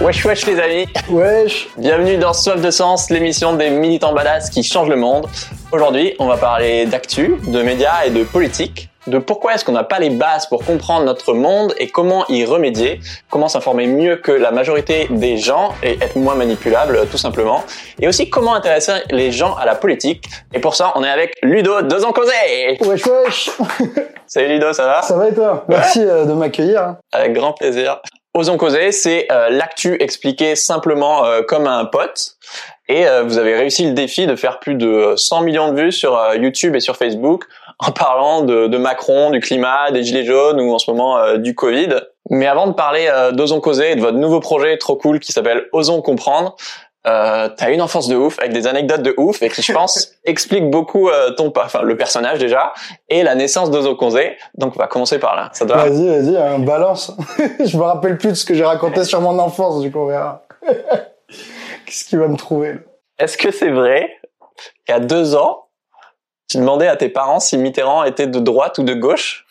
Wesh wesh les amis Wesh Bienvenue dans Soif de Sens, l'émission des militants badass qui changent le monde. Aujourd'hui, on va parler d'actu, de médias et de politique, de pourquoi est-ce qu'on n'a pas les bases pour comprendre notre monde et comment y remédier, comment s'informer mieux que la majorité des gens et être moins manipulable tout simplement, et aussi comment intéresser les gens à la politique. Et pour ça, on est avec Ludo de Causé Wesh wesh Salut Ludo, ça va? Ça va et toi? Merci euh, de m'accueillir. Avec grand plaisir. Osons causer, c'est euh, l'actu expliqué simplement euh, comme un pote. Et euh, vous avez réussi le défi de faire plus de 100 millions de vues sur euh, YouTube et sur Facebook en parlant de, de, Macron, du climat, des gilets jaunes ou en ce moment euh, du Covid. Mais avant de parler d'Osons causer et de votre nouveau projet trop cool qui s'appelle Osons comprendre, euh, t'as une enfance de ouf avec des anecdotes de ouf et qui je pense explique beaucoup euh, ton enfin le personnage déjà et la naissance d'Ozo Konze donc on va commencer par là. Ça doit vas-y vas-y hein, balance. Je me rappelle plus de ce que j'ai raconté sur mon enfance du coup on verra. Qu'est-ce qu'il va me trouver est-ce que c'est vrai qu'à deux ans tu demandais à tes parents si Mitterrand était de droite ou de gauche?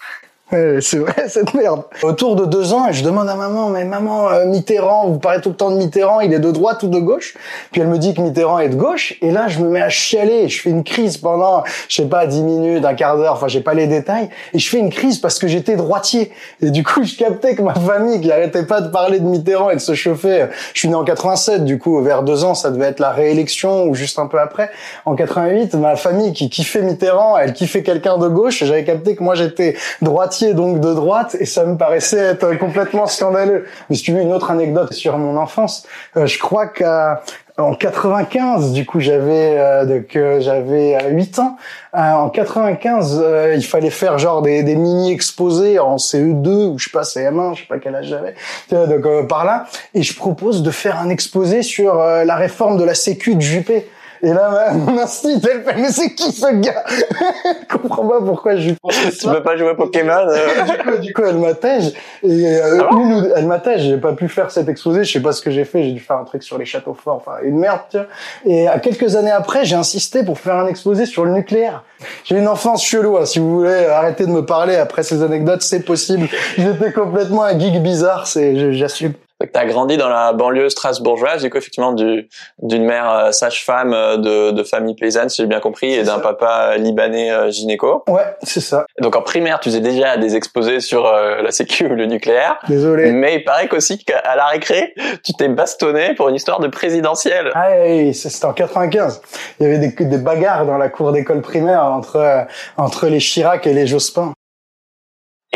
C'est vrai cette merde. Autour de deux ans, je demande à maman, mais maman, euh, Mitterrand, vous parlez tout le temps de Mitterrand, il est de droite ou de gauche? Puis elle me dit que Mitterrand est de gauche, et là je me mets à chialer, je fais une crise pendant, je sais pas, dix minutes, un quart d'heure, enfin j'ai pas les détails, et je fais une crise parce que j'étais droitier. Et du coup, je captais que ma famille, qui arrêtait pas de parler de Mitterrand et de se chauffer, je suis né en 87, du coup, vers deux ans, ça devait être la réélection ou juste un peu après. En 88, ma famille qui kiffait Mitterrand, elle kiffait quelqu'un de gauche, j'avais capté que moi j'étais droitier donc de droite et ça me paraissait être complètement scandaleux. Mais si tu veux une autre anecdote sur mon enfance, euh, je crois qu'à en 95, du coup, j'avais euh, euh, j'avais 8 ans. Euh, en 95, euh, il fallait faire genre des, des mini exposés en CE2 ou je sais pas CM1, je sais pas quel âge j'avais. Donc par là, et je propose de faire un exposé sur la réforme de la Sécu de Juppé. Et là, mon instinct, elle fait, mais c'est qui ce gars? Je comprends pas pourquoi je lui Tu peux pas jouer Pokémon euh... du, coup, du coup, elle m'attège. Et euh, ah une, elle m'attège. J'ai pas pu faire cet exposé. Je sais pas ce que j'ai fait. J'ai dû faire un truc sur les châteaux forts. Enfin, une merde, tu vois. Et à quelques années après, j'ai insisté pour faire un exposé sur le nucléaire. J'ai une enfance chelou. Hein. Si vous voulez arrêter de me parler après ces anecdotes, c'est possible. J'étais complètement un geek bizarre. C'est, j'assume. Tu as grandi dans la banlieue strasbourgeoise, du coup effectivement du d'une mère euh, sage-femme euh, de, de famille paysanne, si j'ai bien compris, et d'un papa libanais euh, gynéco. Ouais, c'est ça. Donc en primaire, tu faisais déjà des exposés sur euh, la sécu ou le nucléaire. Désolé. Mais il paraît qu'aussi qu'à la récré, tu t'es bastonné pour une histoire de présidentielle. Ah oui, c'était en 95. Il y avait des, des bagarres dans la cour d'école primaire entre entre les Chirac et les Jospin.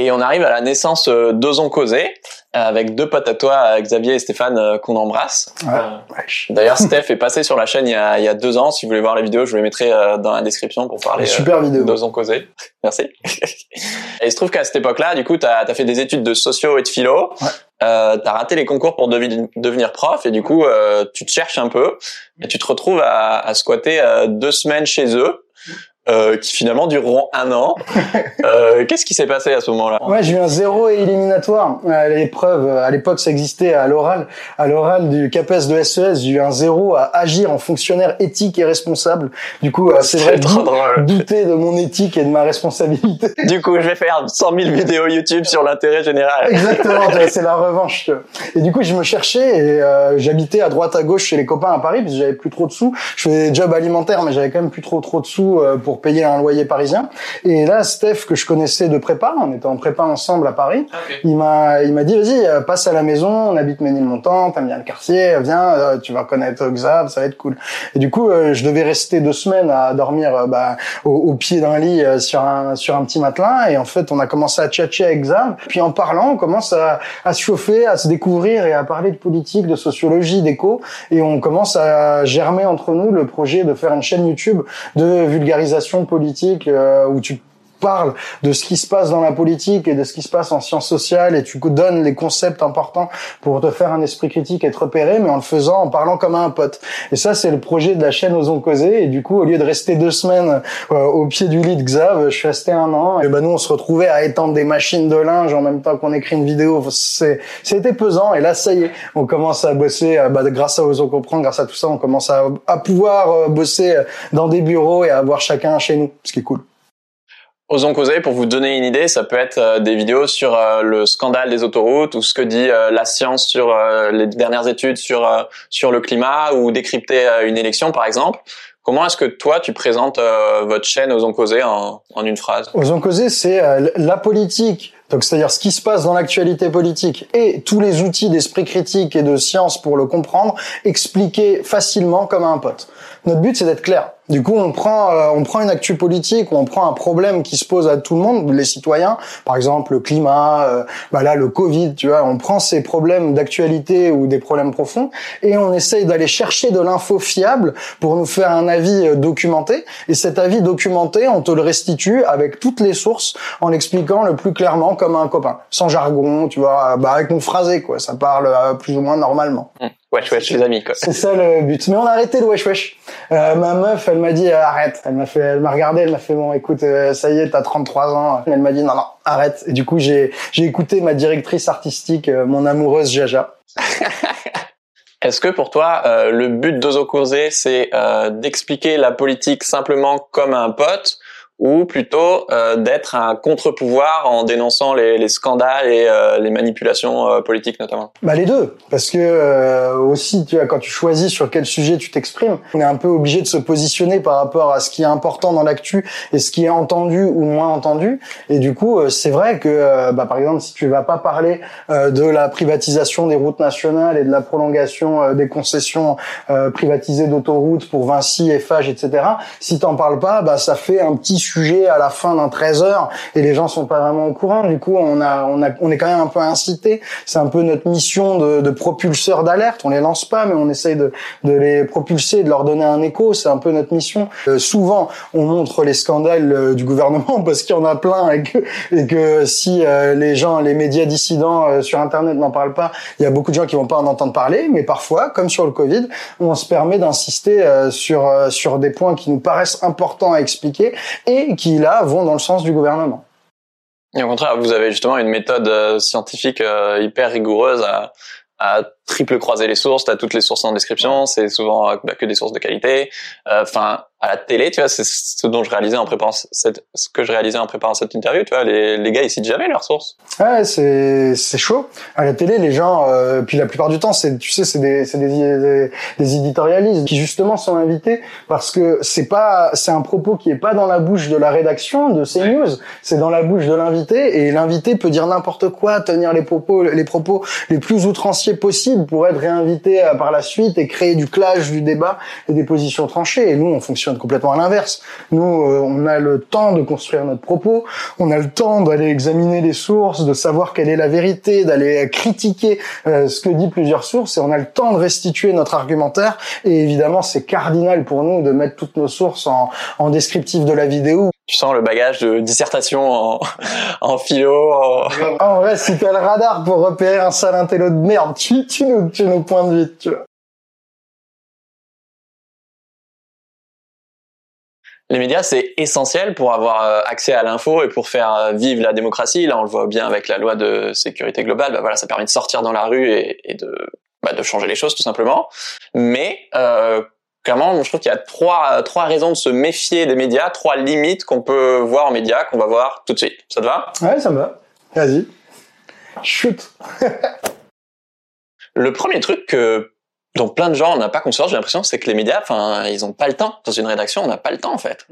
Et on arrive à la naissance euh, d'Ozon Causé, avec deux potes à toi, Xavier et Stéphane, euh, qu'on embrasse. Ouais. D'ailleurs, Steph est passé sur la chaîne il y, a, il y a deux ans. Si vous voulez voir la vidéo, je vous les mettrai euh, dans la description pour parler Super vidéo. d'Ozon Causé. Merci. et il se trouve qu'à cette époque-là, du coup, tu as, fait des études de socio et de philo. Ouais. Euh, t'as raté les concours pour devi- devenir prof et du coup euh, tu te cherches un peu et tu te retrouves à, à squatter euh, deux semaines chez eux euh, qui finalement dureront un an. Euh, Qu'est-ce qui s'est passé à ce moment-là? Ouais, j'ai eu un zéro éliminatoire à l'épreuve. À l'époque, ça existait à l'oral. À l'oral du CAPES de SES, j'ai eu un zéro à agir en fonctionnaire éthique et responsable. Du coup, c'est vrai, trop drôle. douter de mon éthique et de ma responsabilité. Du coup, je vais faire 100 000 vidéos YouTube sur l'intérêt général. Exactement, c'est la revanche. Et du coup, je me cherchais et euh, j'habitais à droite à gauche chez les copains à Paris parce que j'avais plus trop de sous. Je faisais des jobs alimentaires, mais j'avais quand même plus trop trop de sous euh, pour pour payer un loyer parisien. Et là, Steph, que je connaissais de prépa, on était en prépa ensemble à Paris, okay. il m'a, il m'a dit, vas-y, passe à la maison, on habite Ménilmontant, t'aimes bien le quartier, viens, euh, tu vas connaître Xav, ça va être cool. Et du coup, euh, je devais rester deux semaines à dormir euh, bah, au, au, pied d'un lit euh, sur un sur un petit matelas. Et en fait, on a commencé à tchatcher avec Xav. Puis en parlant, on commence à, à se chauffer, à se découvrir et à parler de politique, de sociologie, d'éco. Et on commence à germer entre nous le projet de faire une chaîne YouTube de vulgarisation politique euh, où tu parles de ce qui se passe dans la politique et de ce qui se passe en sciences sociales et tu donnes les concepts importants pour te faire un esprit critique et te repérer, mais en le faisant en parlant comme un pote. Et ça, c'est le projet de la chaîne Osons Causer. Et du coup, au lieu de rester deux semaines euh, au pied du lit de Xav, je suis resté un an. Et ben nous, on se retrouvait à étendre des machines de linge en même temps qu'on écrit une vidéo. C'était pesant. Et là, ça y est, on commence à bosser. Bah, grâce à Osons Comprendre, grâce à tout ça, on commence à, pouvoir bosser dans des bureaux et à avoir chacun chez nous, ce qui est cool. Osons causer, pour vous donner une idée, ça peut être euh, des vidéos sur euh, le scandale des autoroutes ou ce que dit euh, la science sur les dernières études sur sur le climat ou décrypter une élection par exemple. Comment est-ce que toi tu présentes votre chaîne Osons causer en, en une phrase? Osons causer, c'est la politique. Donc c'est-à-dire ce qui se passe dans l'actualité politique et tous les outils d'esprit critique et de science pour le comprendre, expliquer facilement comme à un pote. Notre but c'est d'être clair. Du coup, on prend, euh, on prend une actu politique, ou on prend un problème qui se pose à tout le monde, les citoyens, par exemple le climat, euh, bah là le Covid, tu vois, on prend ces problèmes d'actualité ou des problèmes profonds et on essaye d'aller chercher de l'info fiable pour nous faire un avis euh, documenté. Et cet avis documenté, on te le restitue avec toutes les sources en l'expliquant le plus clairement comme un copain, sans jargon, tu vois, bah avec mon phrasé quoi, ça parle plus ou moins normalement. Mmh. Wesh wesh les amis quoi. C'est ça le but. Mais on a arrêté le wesh wesh. Euh, ma meuf, elle m'a dit euh, arrête. Elle m'a fait, elle m'a regardé, elle m'a fait bon, écoute, euh, ça y est, t'as 33 ans. Elle m'a dit non non, arrête. Et du coup, j'ai j'ai écouté ma directrice artistique, mon amoureuse Jaja. Est-ce que pour toi, le but d'Ozokozé, c'est d'expliquer la politique simplement comme un pote ou plutôt euh, d'être un contre-pouvoir en dénonçant les, les scandales et euh, les manipulations euh, politiques notamment Bah les deux, parce que aussi tu vois quand tu choisis sur quel sujet tu t'exprimes, on est un peu obligé de se positionner par rapport à ce qui est important dans l'actu et ce qui est entendu ou moins entendu. Et du coup, c'est vrai que bah, par exemple si tu vas pas parler de la privatisation des routes nationales et de la prolongation des concessions privatisées d'autoroutes pour Vinci, Eiffage, etc. Si t'en parles pas, bah ça fait un petit à la fin d'un 13 heures et les gens sont pas vraiment au courant. Du coup, on a, on a, on est quand même un peu incité. C'est un peu notre mission de, de propulseur d'alerte. On les lance pas, mais on essaye de, de les propulser, de leur donner un écho. C'est un peu notre mission. Euh, souvent, on montre les scandales euh, du gouvernement parce qu'il y en a plein et que, et que si euh, les gens, les médias dissidents sur Internet n'en parlent pas, il y a beaucoup de gens qui vont pas en entendre parler. Mais parfois, comme sur le Covid, on se permet d'insister sur sur des points qui nous paraissent importants à expliquer et qui là vont dans le sens du gouvernement. Et au contraire, vous avez justement une méthode euh, scientifique euh, hyper rigoureuse à, à triple croiser les sources, tu as toutes les sources en description, c'est souvent euh, bah, que des sources de qualité. Enfin, à la télé, tu vois, c'est ce dont je réalisais en préparant cette, ce que je réalisais en préparant cette interview, tu vois, les, les gars ils citent jamais leurs sources. Ouais, c'est c'est chaud. À la télé, les gens, euh, puis la plupart du temps, c'est tu sais, c'est des c'est des, des, des éditorialistes qui justement sont invités parce que c'est pas c'est un propos qui est pas dans la bouche de la rédaction de CNews, c'est dans la bouche de l'invité et l'invité peut dire n'importe quoi, tenir les propos les propos les plus outranciers possibles pour être réinvité euh, par la suite et créer du clash, du débat et des positions tranchées. Et nous, on fonctionne complètement à l'inverse. Nous, euh, on a le temps de construire notre propos, on a le temps d'aller examiner les sources, de savoir quelle est la vérité, d'aller critiquer euh, ce que dit plusieurs sources, et on a le temps de restituer notre argumentaire. Et évidemment, c'est cardinal pour nous de mettre toutes nos sources en, en descriptif de la vidéo. Tu sens le bagage de dissertation en, en philo. En... vrai, si t'as le radar pour repérer un sale intello de merde, tu, tu nous, tu nous pointes vite, tu vois. les médias, c'est essentiel pour avoir euh, accès à l'info et pour faire euh, vivre la démocratie. Là, on le voit bien avec la loi de sécurité globale. Bah voilà, ça permet de sortir dans la rue et, de, bah, de changer les choses tout simplement. Mais euh, clairement, je trouve qu'il y a trois, trois raisons de se méfier des médias, trois limites qu'on peut voir en médias, qu'on va voir tout de suite. Ça te va? Ouais, ça me va. Vas-y. Shoot. le premier truc que donc plein de gens n'ont pas conscience, j'ai l'impression, c'est que les médias, enfin, ils ont pas le temps. Dans une rédaction, on n'a pas le temps en fait.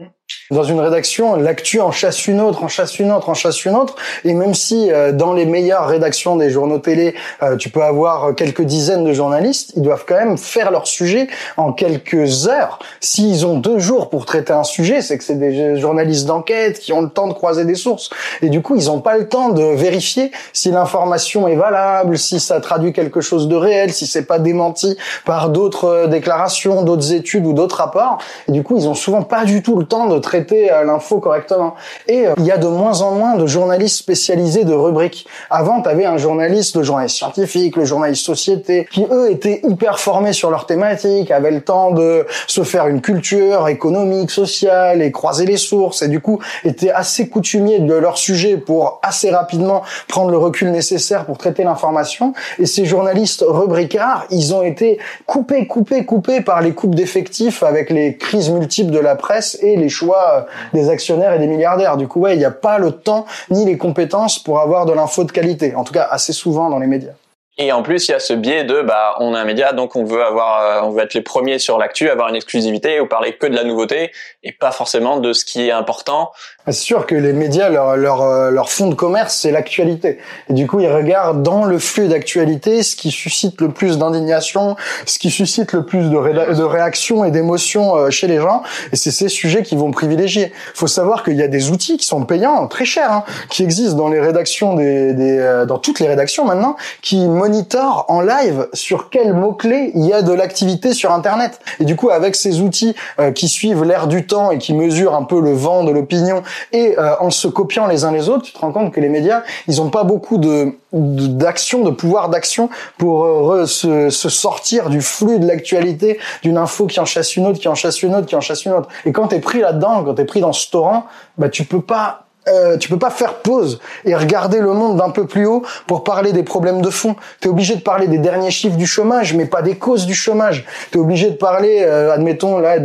Dans une rédaction, l'actu en chasse une autre, en chasse une autre, en chasse une autre. Et même si euh, dans les meilleures rédactions des journaux télé, euh, tu peux avoir quelques dizaines de journalistes, ils doivent quand même faire leur sujet en quelques heures. S'ils ont deux jours pour traiter un sujet, c'est que c'est des journalistes d'enquête qui ont le temps de croiser des sources. Et du coup, ils n'ont pas le temps de vérifier si l'information est valable, si ça traduit quelque chose de réel, si c'est pas démenti par d'autres euh, déclarations, d'autres études ou d'autres rapports. Et du coup, ils ont souvent pas du tout le temps de traiter euh, l'info correctement. Et euh, il y a de moins en moins de journalistes spécialisés de rubriques. Avant, tu avais un journaliste, le journaliste scientifique, le journaliste société, qui eux étaient hyper formés sur leur thématique, avaient le temps de se faire une culture économique, sociale et croiser les sources. Et du coup, étaient assez coutumiers de leur sujet pour assez rapidement prendre le recul nécessaire pour traiter l'information. Et ces journalistes rubricards, ils ont été été coupé, coupé, coupé par les coupes d'effectifs avec les crises multiples de la presse et les choix des actionnaires et des milliardaires. Du coup, ouais, il n'y a pas le temps ni les compétences pour avoir de l'info de qualité. En tout cas, assez souvent dans les médias. Et en plus, il y a ce biais de, bah, on est un média, donc on veut avoir, euh, on veut être les premiers sur l'actu, avoir une exclusivité ou parler que de la nouveauté et pas forcément de ce qui est important. C'est sûr que les médias, leur, leur, euh, leur fond de commerce, c'est l'actualité. Et du coup, ils regardent dans le flux d'actualité ce qui suscite le plus d'indignation, ce qui suscite le plus de, réactions et d'émotions euh, chez les gens. Et c'est ces sujets qu'ils vont privilégier. Il faut savoir qu'il y a des outils qui sont payants, très chers, hein, qui existent dans les rédactions des, des dans toutes les rédactions maintenant, qui monitor en live sur quels mots-clés il y a de l'activité sur Internet. Et du coup, avec ces outils euh, qui suivent l'air du temps et qui mesurent un peu le vent de l'opinion, et euh, en se copiant les uns les autres, tu te rends compte que les médias, ils n'ont pas beaucoup de d'action, de, pouvoir d'action pour euh, se, se, sortir du flux de l'actualité, d'une info qui en chasse une autre, qui en chasse une autre, qui en chasse une autre. Et quand t'es pris là-dedans, quand t'es pris dans ce torrent, bah tu peux pas euh, tu peux pas faire pause et regarder le monde d'un peu plus haut pour parler des problèmes de fond. Tu es obligé de parler des derniers chiffres du chômage, mais pas des causes du chômage. Tu es obligé de parler, euh, admettons là,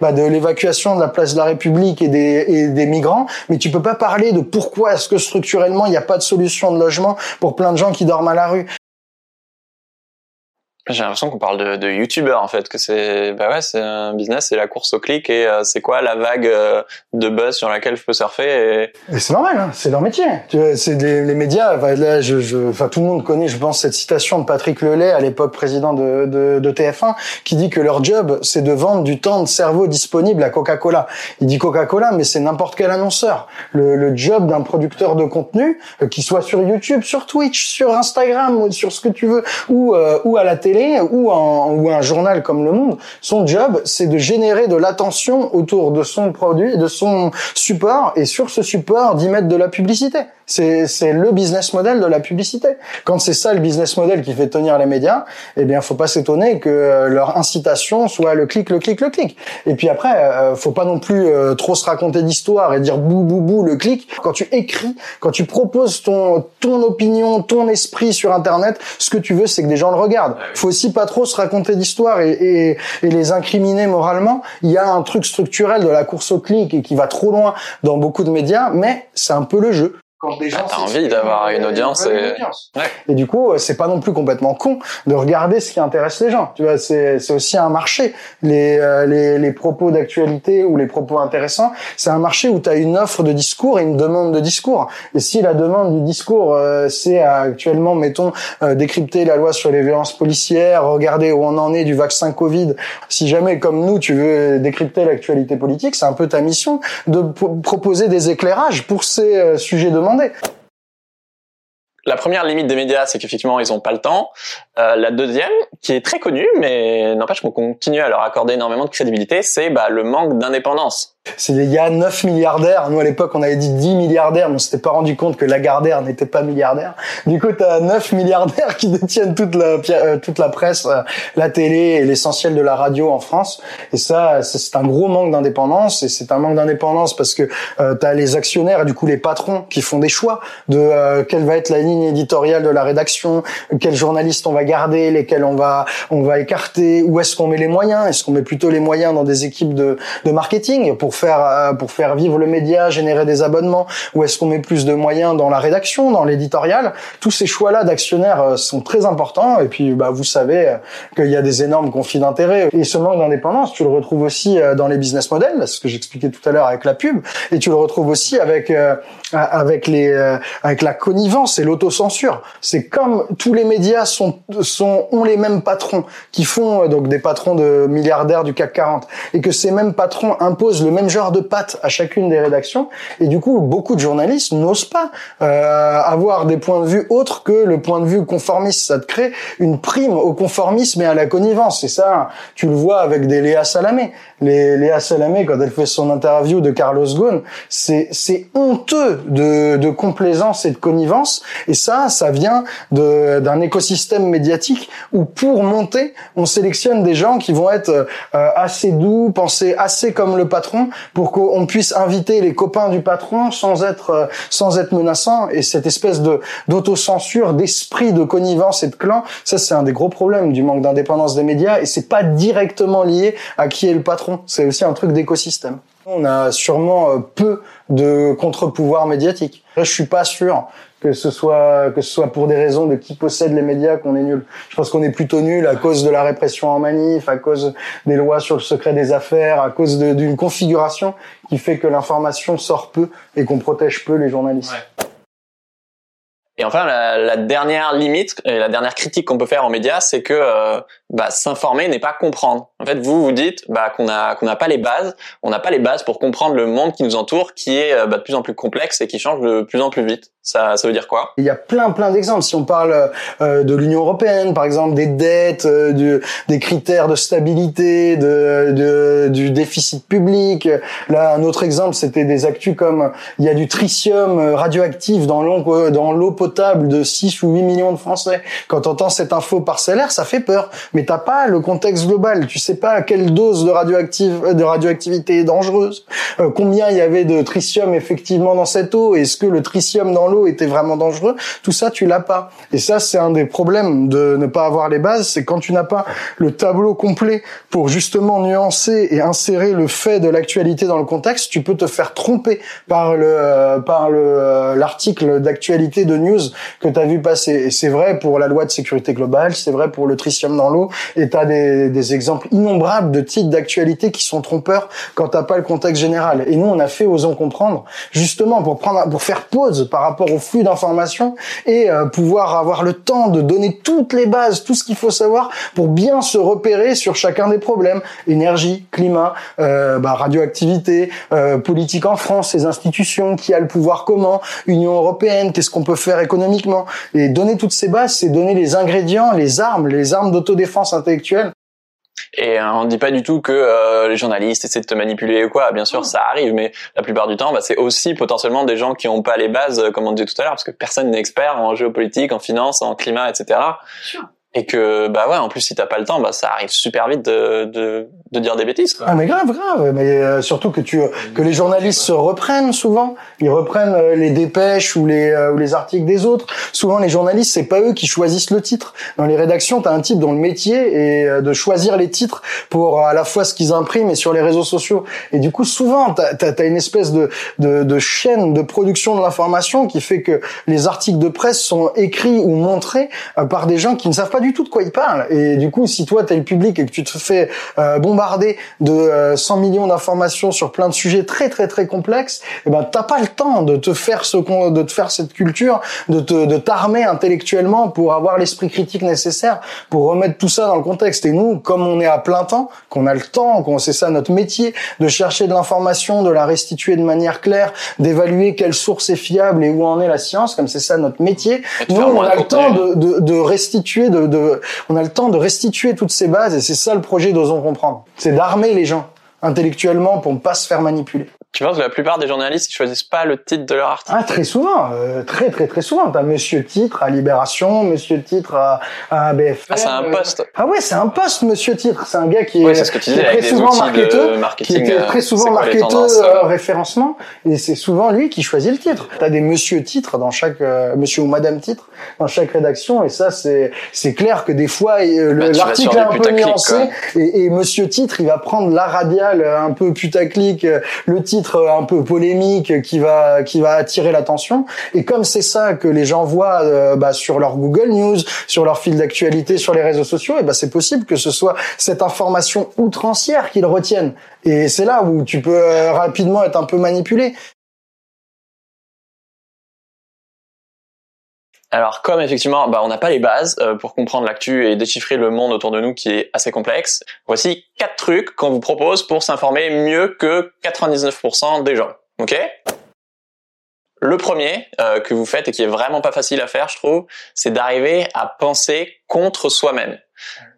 bah, de l'évacuation de la place de la République et des, et des migrants, mais tu peux pas parler de pourquoi est-ce que structurellement il n'y a pas de solution de logement pour plein de gens qui dorment à la rue. J'ai l'impression qu'on parle de, de youtubeur en fait, que c'est bah ouais, c'est un business, c'est la course au clic et euh, c'est quoi la vague euh, de buzz sur laquelle je peux surfer. Et, c'est normal, hein, c'est leur métier. Tu vois, c'est des, les médias. Enfin, là, je, je, enfin, tout le monde connaît, je pense, cette citation de Patrick Lelay, à l'époque président de, de, de, TF1, qui dit que leur job, c'est de vendre du temps de cerveau disponible à Coca-Cola. Il dit Coca-Cola, mais c'est n'importe quel annonceur. Le, le job d'un producteur de contenu, euh, qui soit sur YouTube, sur Twitch, sur Instagram, sur ce que tu veux, ou ou à la télé ou un, ou un journal comme Le Monde, son job, c'est de générer de l'attention autour de son produit, de son support, et sur ce support, d'y mettre de la publicité. C'est, le business model de la publicité. Quand c'est ça le business model qui fait tenir les médias, eh bien, faut pas s'étonner que euh, leur incitation soit le clic, le clic, le clic. Et puis après, euh, faut pas non plus euh, trop se raconter d'histoire et dire bou bou bou le clic. Quand tu écris, quand tu proposes ton ton opinion, ton esprit sur Internet, ce que tu veux, c'est que des gens le regardent. Faut aussi pas trop se raconter d'histoire et, et, et les incriminer moralement. Il y a un truc structurel de la course au clic et qui va trop loin dans beaucoup de médias, mais c'est un peu le jeu quand des gens t'as envie d'avoir une audience et... et du coup c'est pas non plus complètement con de regarder ce qui intéresse les gens. Tu vois c'est c'est aussi un marché. Les euh, les, les propos d'actualité ou les propos intéressants c'est un marché où tu as une offre de discours et une demande de discours. Et si la demande du discours euh, c'est actuellement mettons euh, décrypter la loi sur les violences policières regarder où on en est du vaccin Covid si jamais comme nous tu veux décrypter l'actualité politique c'est un peu ta mission de proposer des éclairages pour ces sujets de la première limite des médias, c'est qu'effectivement, ils n'ont pas le temps. Euh, la deuxième, qui est très connue, mais n'empêche qu'on continue à leur accorder énormément de crédibilité, c'est bah, le manque d'indépendance. Il y a 9 milliardaires. Nous à l'époque on avait dit 10 milliardaires, mais on s'était pas rendu compte que Lagardère n'était pas milliardaire. Du coup tu as 9 milliardaires qui détiennent toute la euh, toute la presse, euh, la télé et l'essentiel de la radio en France. Et ça c'est un gros manque d'indépendance et c'est un manque d'indépendance parce que euh, tu les actionnaires et du coup les patrons qui font des choix de euh, quelle va être la ligne éditoriale de la rédaction, quels journalistes on va garder, lesquels on va on va écarter, où est-ce qu'on met les moyens, est-ce qu'on met plutôt les moyens dans des équipes de de marketing pour faire euh, pour faire vivre le média, générer des abonnements ou est-ce qu'on met plus de moyens dans la rédaction, dans l'éditorial? Tous ces choix-là d'actionnaires euh, sont très importants et puis bah vous savez euh, qu'il y a des énormes conflits d'intérêts et ce manque d'indépendance, tu le retrouves aussi dans les business models, ce que j'expliquais tout à l'heure avec la pub et tu le retrouves aussi avec avec les avec la connivence et l'autocensure. C'est comme tous les médias sont sont ont les mêmes patrons qui font donc des patrons de milliardaires du CAC 40 et que ces mêmes patrons imposent le même genre de pattes à chacune des rédactions. Et du coup beaucoup de journalistes n'osent pas euh, avoir des points de vue autres que le point de vue conformiste. Ça te crée une prime au conformisme et à la connivence. Et ça tu le vois avec des Léa Salamé. Les, Léa Salamé quand elle fait son interview de Carlos Ghosn c'est c'est honteux de, de complaisance et de connivence. Et ça ça vient de d'un écosystème médiatique où pour monter on sélectionne des gens qui vont être euh, assez doux penser assez comme le patron pour qu'on puisse inviter les copains du patron sans être euh, sans être menaçant et cette espèce de d'autocensure, d'esprit de connivence et de clan, ça c'est un des gros problèmes du manque d'indépendance des médias et c'est pas directement lié à qui est le patron, c'est aussi un truc d'écosystème. On a sûrement euh, peu de contre-pouvoirs médiatiques. Je suis pas sûr que ce soit que ce soit pour des raisons de qui possède les médias qu'on est nul. Je pense qu'on est plutôt nul à cause de la répression en manif, à cause des lois sur le secret des affaires, à cause d'une configuration qui fait que l'information sort peu et qu'on protège peu les journalistes. Et enfin, la, la, dernière limite et la dernière critique qu'on peut faire en médias, c'est que euh, bah, s'informer n'est pas comprendre. En fait, vous vous dites bah, qu'on a qu'on n'a pas les bases, on n'a pas les bases pour comprendre le monde qui nous entoure, qui est euh, bah, de plus en plus complexe et qui change de plus en plus vite. Ça, ça veut dire quoi? Il y a plein plein d'exemples. Si on parle euh, de l'Union européenne, par exemple, des dettes, euh, du, des critères de stabilité, de, de, du déficit public. Là, un autre exemple, c'était des actus comme il y a du tritium radioactif dans l'eau dans l'eau potable de 6 ou 8 millions de Français. Quand on entend cette info parcellaire, ça fait peur. T'as pas le contexte global. Tu sais pas quelle dose de radioactive de radioactivité est dangereuse. Euh, combien il y avait de tritium effectivement dans cette eau. Est-ce que le tritium dans l'eau était vraiment dangereux? Tout ça, tu l'as pas. Et ça, c'est un des problèmes de ne pas avoir les bases. C'est quand tu n'as pas le tableau complet pour justement nuancer et insérer le fait de l'actualité dans le contexte, tu peux te faire tromper par le euh, par le euh, l'article d'actualité de news que tu as vu passer. Et c'est vrai pour la loi de sécurité globale, c'est vrai pour le tritium dans l'eau, et tu as des, des exemples innombrables de titres d'actualité qui sont trompeurs quand t'as pas le contexte général. Et nous, on a fait Osons comprendre, justement pour prendre, pour faire pause par rapport au flux d'informations et euh, pouvoir avoir le temps de donner toutes les bases, tout ce qu'il faut savoir pour bien se repérer sur chacun des problèmes énergie, climat, euh, bah, radioactivité, euh, politique en France, les institutions, qui a le pouvoir comment, Union européenne, qu'est-ce qu'on peut faire économiquement. Et donner toutes ces bases, c'est donner les ingrédients, les armes, les armes d'autodéfense intellectuelle et euh, on ne dit pas du tout que euh, les journalistes essaient de te manipuler ou quoi. Bien sûr, ça arrive, mais la plupart du temps, bah, c'est aussi potentiellement des gens qui n'ont pas les bases, comme on disait tout à l'heure, parce que personne n'est expert en géopolitique, en finance, en climat, etc. Sure et que bah ouais en plus si t'as pas le temps bah ça arrive super vite de de, de dire des bêtises quoi. ah mais grave grave. Mais euh, surtout que tu que les journalistes se reprennent souvent. Ils reprennent euh, les dépêches ou les euh, ou les articles des autres. Souvent les journalistes c'est pas eux qui choisissent le titre. Dans les rédactions t'as un type dont le métier est de choisir les titres pour à la fois ce qu'ils impriment et sur les réseaux sociaux. Et du coup souvent t'as as, une espèce de, de de chaîne de production de l'information qui fait que les articles de presse sont écrits ou montrés par des gens qui ne savent pas du tout de quoi il parle. Et du coup, si toi, t'es le public et que tu te fais euh, bombarder de 100 euh, millions d'informations sur plein de sujets très très très complexes, eh ben t'as pas le temps de te faire ce de te faire cette culture, de te de t'armer intellectuellement pour avoir l'esprit critique nécessaire pour remettre tout ça dans le contexte. Et nous, comme on est à plein temps, qu'on a le temps, qu'on c'est ça notre métier, de chercher de l'information, de la restituer de manière claire, d'évaluer quelle source est fiable et où en est la science, comme c'est ça notre métier. Nous, on a le temps de, de, de restituer, de, on a le temps de restituer toutes ces bases et c'est ça le projet d'Osons comprendre. C'est d'armer les gens intellectuellement pour ne pas se faire manipuler. Tu penses que la plupart des journalistes ils choisissent pas le titre de leur article? Ah très souvent, euh, très très très souvent. T'as Monsieur Titre à Libération, Monsieur Titre à, à BFM. Ah c'est un poste. Ah ouais c'est un poste Monsieur Titre. C'est un gars qui est, ce que tu très souvent marketeur, qui était euh, très souvent marketeur euh, référencement et c'est souvent lui qui choisit le titre. T'as des Monsieur Titre dans chaque Monsieur ou Madame Titre dans chaque rédaction et ça c'est c'est clair que des fois bah, l'article est un peu nuancé et, et Monsieur Titre il va prendre la radiale un peu putaclic le titre un peu polémique qui va qui va attirer l'attention. Et comme c'est ça que les gens voient euh, bah, sur leur Google News, sur leur fil d'actualité, sur les réseaux sociaux, et bah c'est possible que ce soit cette information outrancière qu'ils retiennent. Et c'est là où tu peux euh, rapidement être un peu manipulé. Alors comme effectivement bah, on n'a pas les bases euh, pour comprendre l'actu et déchiffrer le monde autour de nous qui est assez complexe, voici quatre trucs qu'on vous propose pour s'informer mieux que 99% des gens. Ok? Le premier euh, que vous faites et qui est vraiment pas facile à faire je trouve, c'est d'arriver à penser contre soi-même.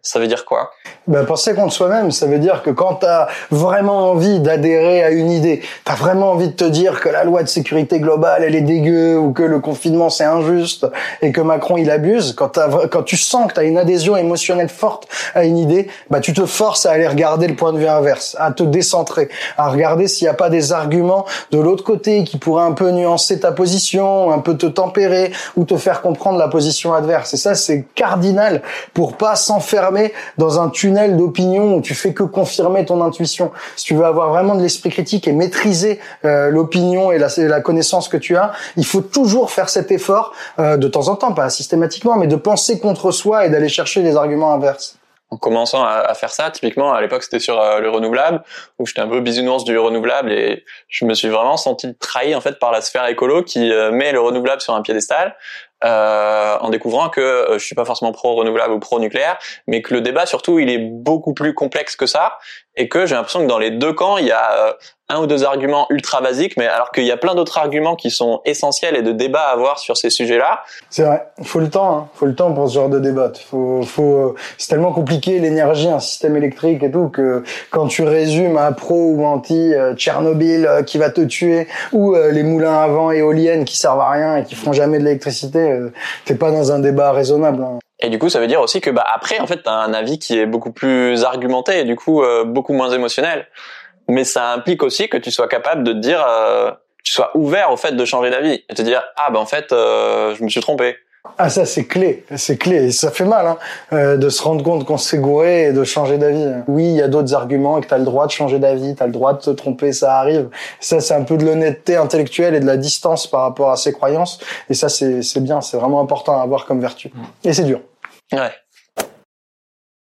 Ça veut dire quoi? Ben, penser contre soi-même, ça veut dire que quand tu as vraiment envie d'adhérer à une idée, tu as vraiment envie de te dire que la loi de sécurité globale, elle est dégueu, ou que le confinement, c'est injuste, et que Macron, il abuse, quand, quand tu sens que tu as une adhésion émotionnelle forte à une idée, bah, tu te forces à aller regarder le point de vue inverse, à te décentrer, à regarder s'il n'y a pas des arguments de l'autre côté qui pourraient un peu nuancer ta position, un peu te tempérer, ou te faire comprendre la position adverse. Et ça, c'est cardinal pour pas s'enfermer dans un tunnel d'opinion où tu fais que confirmer ton intuition. Si tu veux avoir vraiment de l'esprit critique et maîtriser euh, l'opinion et la, connaissance que tu as, il faut toujours faire cet effort euh, de temps en temps, pas systématiquement, mais de penser contre soi et d'aller chercher des arguments inverses en commençant à, faire ça, typiquement à l'époque c'était sur euh, le renouvelable où j'étais un peu bisounours du renouvelable et je me suis vraiment senti trahi en fait par la sphère écolo qui met le renouvelable sur un piédestal euh, en découvrant que euh, je suis pas forcément pro renouvelable ou pro nucléaire, mais que le débat surtout il est beaucoup plus complexe que ça et que j'ai l'impression que dans les deux camps il y a euh, un ou deux arguments ultra basiques, mais alors qu'il y a plein d'autres arguments qui sont essentiels et de débats à avoir sur ces sujets-là. C'est vrai, faut le temps, hein. faut le temps pour ce genre de débat. Faut, faut, c'est tellement compliqué l'énergie, un système électrique et tout que quand tu résumes à pro ou anti euh, Tchernobyl euh, qui va te tuer ou euh, les moulins à vent éoliennes qui servent à rien et qui font jamais de l'électricité, t'es pas dans un débat raisonnable. Hein. Et du coup, ça veut dire aussi que bah après, en fait, t'as un avis qui est beaucoup plus argumenté et du coup beaucoup moins émotionnel mais ça implique aussi que tu sois capable de te dire, euh, tu sois ouvert au fait de changer d'avis et te dire ah ben en fait euh, je me suis trompé. Ah ça c'est clé, c'est clé et ça fait mal hein, euh, de se rendre compte qu'on s'est gouré et de changer d'avis. Oui, il y a d'autres arguments et que tu as le droit de changer d'avis, tu as le droit de te tromper, ça arrive. Ça c'est un peu de l'honnêteté intellectuelle et de la distance par rapport à ses croyances et ça c'est bien, c'est vraiment important à avoir comme vertu. Et c'est dur. Ouais.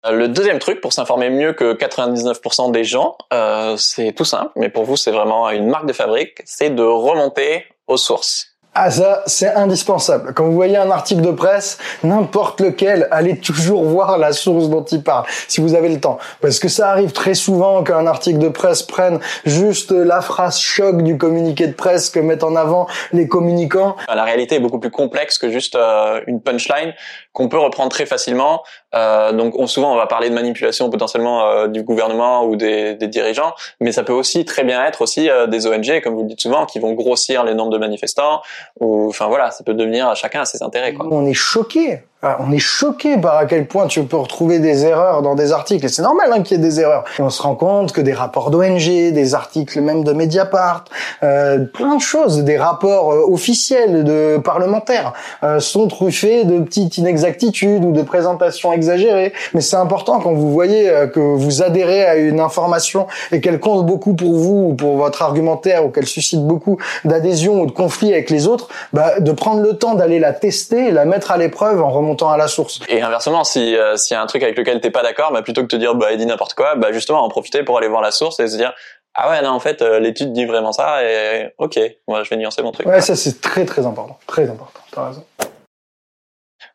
Euh, le deuxième truc pour s'informer mieux que 99% des gens, euh, c'est tout simple, mais pour vous c'est vraiment une marque de fabrique, c'est de remonter aux sources. Ah ça, c'est indispensable. Quand vous voyez un article de presse, n'importe lequel, allez toujours voir la source dont il parle, si vous avez le temps. Parce que ça arrive très souvent qu'un article de presse prenne juste la phrase choc du communiqué de presse que mettent en avant les communicants. La réalité est beaucoup plus complexe que juste euh, une punchline qu'on peut reprendre très facilement. Euh, donc on, souvent on va parler de manipulation potentiellement euh, du gouvernement ou des, des, dirigeants, mais ça peut aussi très bien être aussi euh, des ONG, comme vous le dites souvent, qui vont grossir les nombres de manifestants. Ou enfin voilà, ça peut devenir chacun à ses intérêts. Quoi. On est choqué on est choqué par à quel point tu peux retrouver des erreurs dans des articles. Et c'est normal hein, qu'il y ait des erreurs. On se rend compte que des rapports d'ONG, des articles même de Mediapart, euh, plein de choses, des rapports euh, officiels de parlementaires euh, sont truffés de petites inexactitudes ou de présentations exagérées. Mais c'est important quand vous voyez euh, que vous adhérez à une information et qu'elle compte beaucoup pour vous ou pour votre argumentaire ou qu'elle suscite beaucoup d'adhésion ou de conflit avec les autres, bah, de prendre le temps d'aller la tester la mettre à l'épreuve en remontant à la source. Et inversement, si euh, s'il y a un truc avec lequel t'es pas d'accord, bah plutôt que de te dire bah il dit n'importe quoi, bah justement en profiter pour aller voir la source et se dire ah ouais non en fait euh, l'étude dit vraiment ça et ok moi je vais nuancer mon truc. Ouais ça c'est très très important, très important. T'as raison.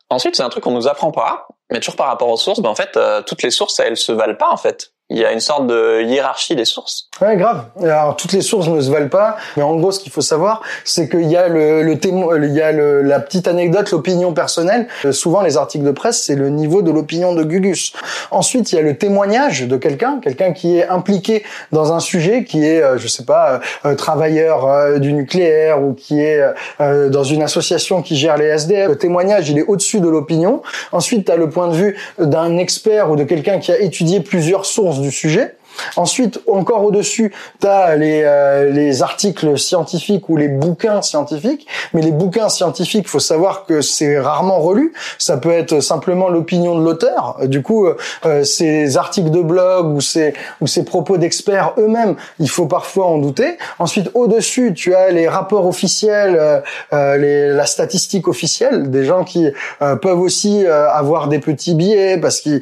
Ensuite c'est un truc qu'on nous apprend pas, mais toujours par rapport aux sources, bah en fait euh, toutes les sources elles se valent pas en fait il y a une sorte de hiérarchie des sources. Ouais, grave. Alors toutes les sources ne se valent pas, mais en gros, ce qu'il faut savoir, c'est qu'il y a le, le témoin, il y a le, la petite anecdote, l'opinion personnelle. Euh, souvent, les articles de presse, c'est le niveau de l'opinion de Gugus. Ensuite, il y a le témoignage de quelqu'un, quelqu'un qui est impliqué dans un sujet, qui est, euh, je sais pas, euh, travailleur du nucléaire ou qui est dans une association qui gère les SDF. Le témoignage, il est au-dessus de l'opinion. Ensuite, tu as le point de vue d'un expert ou de quelqu'un qui a étudié plusieurs sources du sujet. Ensuite, encore au-dessus, tu as les, euh, les articles scientifiques ou les bouquins scientifiques. Mais les bouquins scientifiques, faut savoir que c'est rarement relu. Ça peut être simplement l'opinion de l'auteur. Du coup, euh, ces articles de blog ou ces, ou ces propos d'experts eux-mêmes, il faut parfois en douter. Ensuite, au-dessus, tu as les rapports officiels, euh, les, la statistique officielle, des gens qui peuvent aussi avoir des petits biais parce qu'ils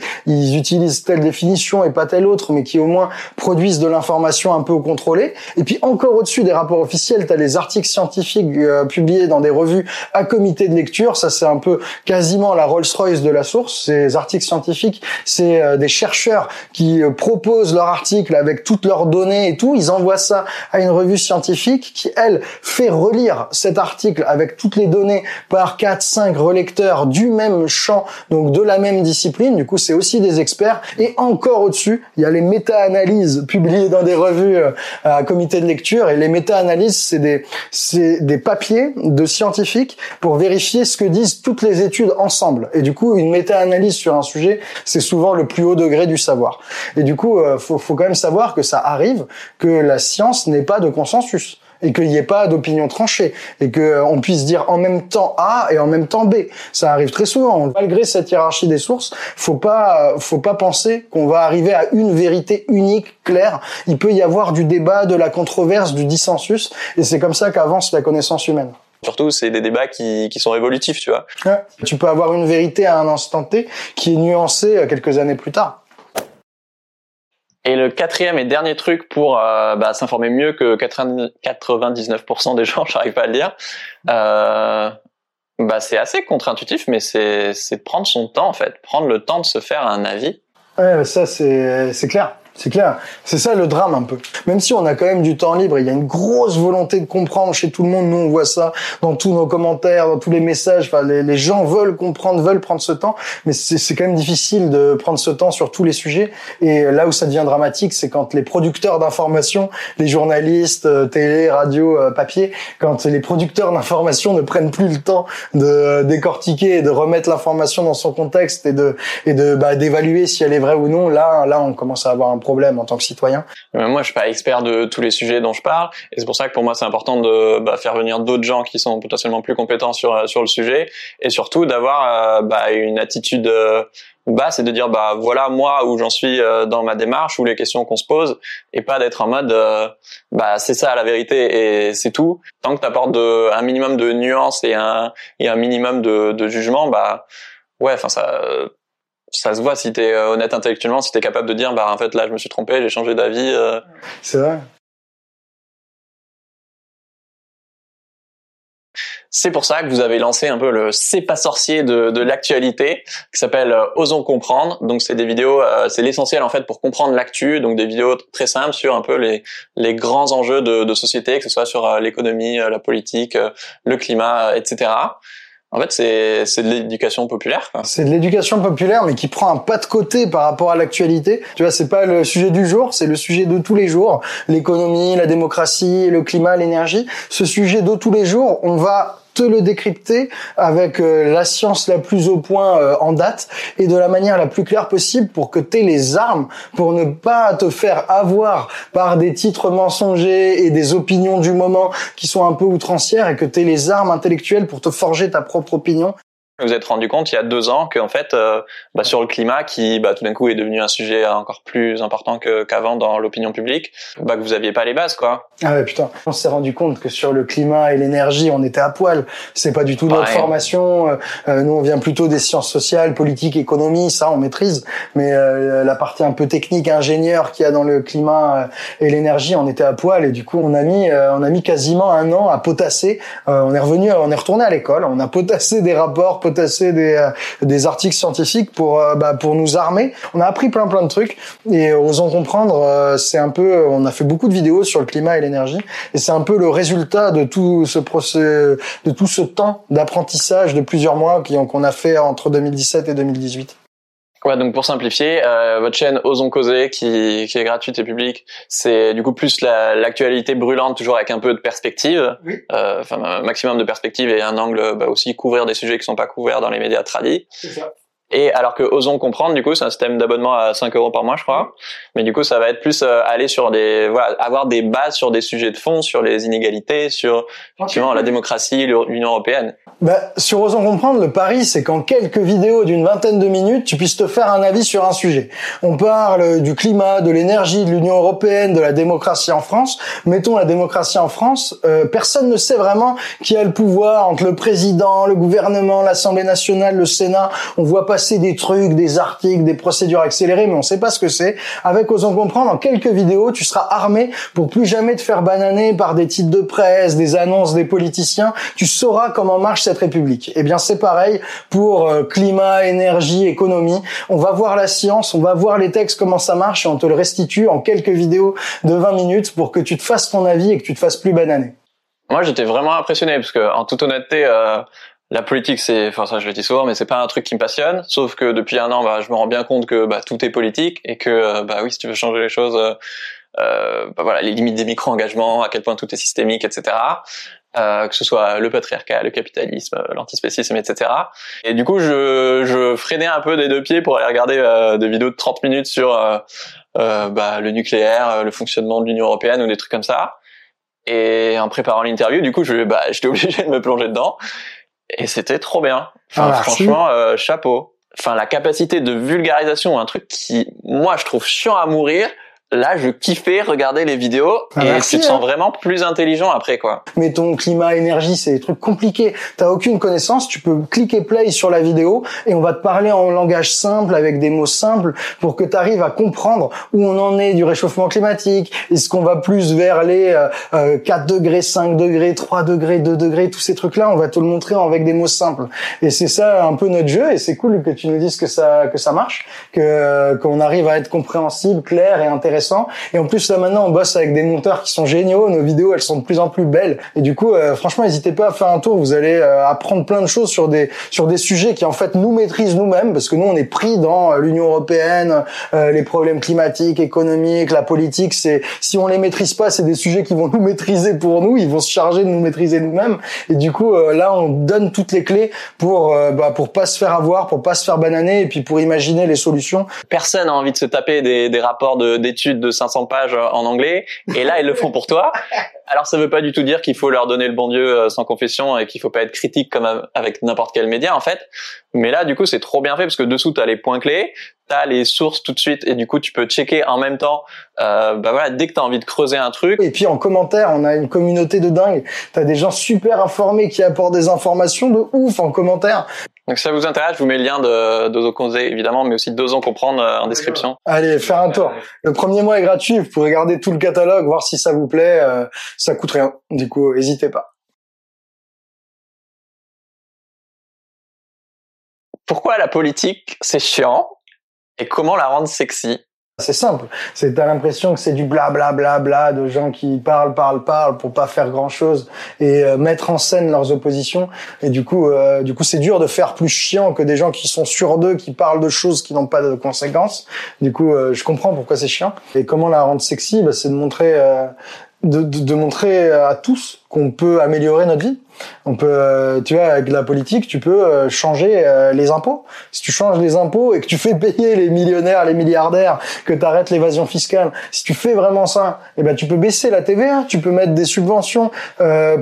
utilisent telle définition et pas telle autre, mais qui au moins produisent de l'information un peu contrôlée. Et puis encore au-dessus des rapports officiels, tu as les articles scientifiques euh, publiés dans des revues à comité de lecture. Ça, c'est un peu quasiment la Rolls-Royce de la source. Ces articles scientifiques, c'est euh, des chercheurs qui euh, proposent leur article avec toutes leurs données et tout. Ils envoient ça à une revue scientifique qui, elle, fait relire cet article avec toutes les données par 4, 5 relecteurs du même champ, donc de la même discipline. Du coup, c'est aussi des experts. Et encore au-dessus, il y a les méta-analyses publiées dans des revues euh, à comité de lecture. Et les méta-analyses, c'est des, c'est des papiers de scientifiques pour vérifier ce que disent toutes les études ensemble. Et du coup, une méta-analyse sur un sujet, c'est souvent le plus haut degré du savoir. Et du coup, euh, faut, faut quand même savoir que ça arrive que la science n'ait pas de consensus et qu'il n'y ait pas d'opinion tranchée et que euh, on puisse dire en même temps A et en même temps B. Ça arrive très souvent. Malgré cette hiérarchie des sources, faut pas euh, faut pas penser qu'on va arriver à une vérité unique, claire. Il peut y avoir du débat, de la controverse, du dissensus et c'est comme ça qu'avance la connaissance humaine. Surtout, c'est des débats qui, qui sont évolutifs, tu vois. Ouais. Tu peux avoir une vérité à un instant T qui est nuancée euh, quelques années plus tard. Et le quatrième et dernier truc pour euh, bah, s'informer mieux que 99% des gens, j'arrive pas à le dire, euh, bah, c'est assez contre-intuitif, mais c'est prendre son temps en fait, prendre le temps de se faire un avis. Ouais, ça c'est clair. C'est clair. C'est ça le drame un peu. Même si on a quand même du temps libre, il y a une grosse volonté de comprendre chez tout le monde. Nous, on voit ça dans tous nos commentaires, dans tous les messages. Enfin, les, gens veulent comprendre, veulent prendre ce temps, mais c'est quand même difficile de prendre ce temps sur tous les sujets. Et là où ça devient dramatique, c'est quand les producteurs d'information, les journalistes, euh, télé, radio, euh, papier, quand les producteurs d'information ne prennent plus le temps de décortiquer et de remettre l'information dans son contexte et de et de bah, d'évaluer si elle est vraie ou non. Là, là, on commence à avoir un problème en tant que citoyen. Moi, je suis pas expert de tous les sujets dont je parle, et c'est pour ça que pour moi, c'est important de bah, faire venir d'autres gens qui sont potentiellement plus compétents sur euh, sur le sujet, et surtout d'avoir euh, bah, une attitude euh, basse et de dire bah voilà moi où j'en suis dans ma démarche ou les questions qu'on se pose et pas d'être en mode bah c'est ça la vérité et c'est tout. Tant que tu apportes un minimum de nuances et un et un minimum de, de jugement bah ouais enfin ça ça se voit si t'es euh, honnête intellectuellement, si t'es capable de dire, bah en fait là je me suis trompé, j'ai changé d'avis. Euh. C'est vrai. C'est pour ça que vous avez lancé un peu le c'est pas sorcier de, de l'actualité qui s'appelle euh, Osons comprendre. Donc c'est des vidéos, c'est l'essentiel en fait pour comprendre l'actu. Donc des vidéos très simples sur un peu les les grands enjeux de, de société, que ce soit sur l'économie, la politique, le climat, etc. En fait, c'est c'est de l'éducation populaire. C'est de l'éducation populaire, mais qui prend un pas de côté par rapport à l'actualité. Tu vois, c'est pas le sujet du jour, c'est le sujet de tous les jours. L'économie, la démocratie, le climat, l'énergie. Ce sujet de tous les jours, on va le décrypter avec euh, la science la plus au point euh, en date et de la manière la plus claire possible pour que tu aies les armes pour ne pas te faire avoir par des titres mensongers et des opinions du moment qui sont un peu outrancières et que tu aies les armes intellectuelles pour te forger ta propre opinion vous êtes rendu compte il y a deux ans qu'en fait, euh, bah, sur le climat, qui bah, tout d'un coup est devenu un sujet encore plus important qu'avant dans l'opinion publique, bah, que vous aviez pas les bases, quoi. Ah ouais, putain. On s'est rendu compte que sur le climat et l'énergie, on était à poil. C'est pas du tout notre formation. Euh, euh, nous, on vient plutôt des sciences sociales, politique, économie, ça, on maîtrise. Mais euh, la partie un peu technique, ingénieur qu'il y a dans le climat et l'énergie, on était à poil. Et du coup, on a mis, on a mis quasiment un an à potasser. on est revenu, on est retourné à l'école. On a potassé des rapports potasser des, euh, des articles scientifiques pour, euh, bah, pour nous armer. On a appris plein plein de trucs et euh, osons comprendre, c'est un peu, on a fait beaucoup de vidéos sur le climat et l'énergie et c'est un peu le résultat de tout ce procès, de tout ce temps d'apprentissage de plusieurs mois qu'on a fait entre 2017 et 2018. Ouais, donc pour simplifier, euh, votre chaîne Osons causer, qui, qui est gratuite et publique, c'est du coup plus l'actualité brûlante, toujours avec un peu de perspective, oui. euh, enfin un maximum de perspective et un angle bah, aussi couvrir des sujets qui sont pas couverts dans les médias tradis. C'est ça. Et alors que Osons comprendre, du coup, c'est un système d'abonnement à 5 euros par mois, je crois. Mais du coup, ça va être plus euh, aller sur des, voilà, avoir des bases sur des sujets de fond, sur les inégalités, sur effectivement la démocratie, l'Union européenne. Bah, sur Osons comprendre, le pari, c'est qu'en quelques vidéos d'une vingtaine de minutes, tu puisses te faire un avis sur un sujet. On parle du climat, de l'énergie, de l'Union européenne, de la démocratie en France. Mettons la démocratie en France. Euh, personne ne sait vraiment qui a le pouvoir entre le président, le gouvernement, l'Assemblée nationale, le Sénat. On voit pas passer des trucs, des articles, des procédures accélérées, mais on sait pas ce que c'est. Avec Osons comprendre, en quelques vidéos, tu seras armé pour plus jamais te faire bananer par des titres de presse, des annonces des politiciens. Tu sauras comment marche cette république. Eh bien, c'est pareil pour euh, climat, énergie, économie. On va voir la science, on va voir les textes, comment ça marche, et on te le restitue en quelques vidéos de 20 minutes pour que tu te fasses ton avis et que tu te fasses plus bananer. Moi, j'étais vraiment impressionné parce que, en toute honnêteté, euh, la politique, c'est, enfin ça, je le dis souvent, mais c'est pas un truc qui me passionne. Sauf que depuis un an, bah, je me rends bien compte que bah, tout est politique et que, euh, bah oui, si tu veux changer les choses, euh, euh, bah, voilà, les limites des micro-engagements, à quel point tout est systémique, etc. Euh, que ce soit le patriarcat, le capitalisme, l'antispécisme, etc. Et du coup, je, je freinais un peu des deux pieds pour aller regarder des vidéos de 30 minutes sur bah, le nucléaire, le fonctionnement de l'Union européenne ou des trucs comme ça. Et en préparant l'interview, du coup, je, bah, j'étais obligé de me plonger dedans. Et c'était trop bien. Enfin, ah, franchement, euh, chapeau. Enfin, la capacité de vulgarisation, un truc qui, moi, je trouve chiant à mourir, là, je kiffais regarder les vidéos ah, et tu te sens hein. vraiment plus intelligent après, quoi. Mais ton climat, énergie, c'est des trucs compliqués. T'as aucune connaissance, tu peux cliquer play sur la vidéo et on va te parler en langage simple avec des mots simples pour que tu arrives à comprendre où on en est du réchauffement climatique. Est-ce qu'on va plus vers les euh, 4 euh, degrés, 5 degrés, 3 degrés, 2 degrés, tous ces trucs-là, on va te le montrer avec des mots simples. Et c'est ça un peu notre jeu et c'est cool que tu nous dises que ça que ça marche, que euh, qu'on arrive à être compréhensible, clair et intéressant et en plus, là, maintenant, on bosse avec des monteurs qui sont géniaux. Nos vidéos, elles sont de plus en plus belles. Et du coup, euh, franchement, n'hésitez pas à faire un tour. Vous allez euh, apprendre plein de choses sur des, sur des sujets qui, en fait, nous maîtrisent nous-mêmes parce que nous, on est pris dans euh, l'Union européenne, les problèmes climatiques, économiques, la politique. C'est, si on les maîtrise pas, c'est des sujets qui vont nous maîtriser pour nous. Ils vont se charger de nous maîtriser nous-mêmes. Et du coup, là, on donne toutes les clés pour, bah, pour pas se faire avoir, pour pas se faire bananer et puis pour imaginer les solutions. Personne n'a envie de se taper des, rapports d'études de 500 pages euh, en anglais, et là ils le font pour toi. Alors ça veut pas du tout dire qu'il faut leur donner le bon Dieu euh, sans confession et qu'il faut pas être critique comme avec n'importe quel média en fait. Mais là du coup c'est trop bien fait parce que dessous tu as les points clés, tu as les sources tout de suite et du coup tu peux checker en même temps. Euh, bah voilà dès que tu as envie de creuser un truc. Et puis en commentaire on a une communauté de dingue. Tu as des gens super informés qui apportent des informations de ouf en commentaire. Donc si ça vous intéresse, je vous mets le lien de d'Ozo évidemment, mais aussi d'Ozo Comprendre euh, en description. Allez, faire un tour. Le premier mois est gratuit, vous pouvez regarder tout le catalogue, voir si ça vous plaît, euh, ça coûte rien. Du coup, n'hésitez pas. Pourquoi la politique, c'est chiant? Et comment la rendre sexy? C'est simple. C'est t'as l'impression que c'est du bla bla bla bla de gens qui parlent parlent parlent pour pas faire grand chose et euh, mettre en scène leurs oppositions. Et du coup, euh, du coup, c'est dur de faire plus chiant que des gens qui sont sûrs d'eux, qui parlent de choses qui n'ont pas de conséquences. Du coup, euh, je comprends pourquoi c'est chiant. Et comment la rendre sexy, bah, c'est de montrer, de, de, de montrer à tous qu'on peut améliorer notre vie on peut, euh, tu vois, avec la politique, tu peux euh, changer euh, les impôts. Si tu changes les impôts et que tu fais payer les millionnaires, les milliardaires, que tu arrêtes l'évasion fiscale, si tu fais vraiment ça, eh ben tu peux baisser la TVA, tu peux mettre des subventions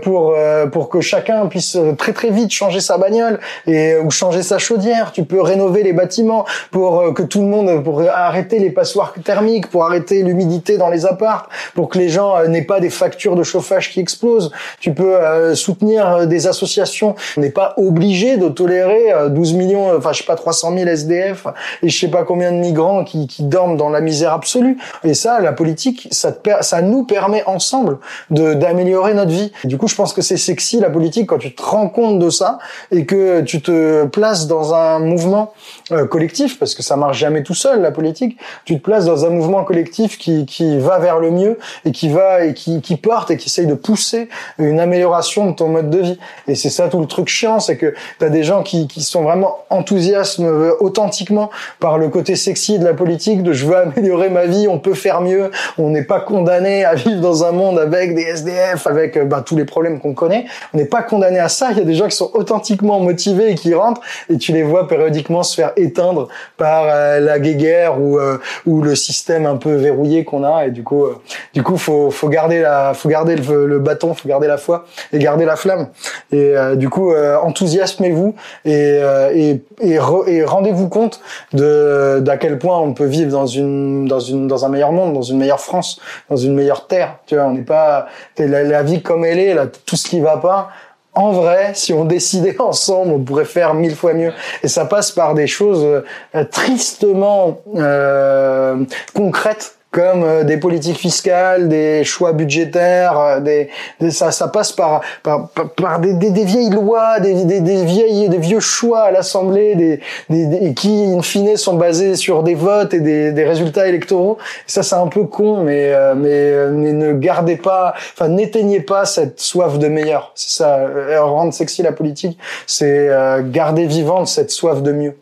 pour pour que chacun puisse très très vite changer sa bagnole et ou changer sa chaudière. Tu peux rénover les bâtiments pour que tout le monde pour arrêter les passoires thermiques, pour arrêter l'humidité dans les apparts, pour que les gens n'aient pas des factures de chauffage qui explosent. Tu peux soutenir euh, des associations. On n'est pas obligé de tolérer 12 euh, millions, enfin je sais pas 300 000 SDF et je sais pas combien de migrants qui, qui dorment dans la misère absolue. Et ça, la politique, ça, te, ça nous permet ensemble de d'améliorer notre vie. du coup, je pense que c'est sexy la politique quand tu te rends compte de ça et que tu te places dans un mouvement euh, collectif, parce que ça marche jamais tout seul la politique. Tu te places dans un mouvement collectif qui qui va vers le mieux et qui va et qui qui porte et qui essaye de pousser une amélioration de ton mode de vie. Et c'est ça tout le truc chiant, c'est que t'as des gens qui, qui sont vraiment enthousiastes euh, authentiquement par le côté sexy de la politique, de je veux améliorer ma vie, on peut faire mieux, on n'est pas condamné à vivre dans un monde avec des SDF, avec euh, bah, tous les problèmes qu'on connaît. On n'est pas condamné à ça. Il y a des gens qui sont authentiquement motivés et qui rentrent et tu les vois périodiquement se faire éteindre par euh, la guéguerre ou ou le système un peu verrouillé qu'on a. Et du coup, du coup, faut faut garder la, faut garder le, le bâton, faut garder la foi et garder la flamme. Et euh, du coup, euh, enthousiasmez-vous et, euh, et, et, rendez-vous compte de d'à quel point on peut vivre dans une dans une dans un meilleur monde, dans une meilleure France, dans une meilleure terre. Tu vois, on n'est pas la, la vie comme elle est, là, tout ce qui va pas en vrai, si on décidait ensemble, on pourrait faire mille fois mieux. Et ça passe par des choses euh, tristement euh, concrètes comme euh, des politiques fiscales, des choix budgétaires, euh, des, ça, ça passe par par, par, des, des, des, vieilles lois, des, des, des, vieilles des vieux choix à l'Assemblée, des, des, qui in fine sont basés sur des votes et des, des résultats électoraux. Ça c'est un peu con, mais euh, mais, mais ne gardez pas, enfin n'éteignez pas cette soif de meilleur. C'est ça, rendre sexy la politique, c'est garder vivante cette soif de mieux.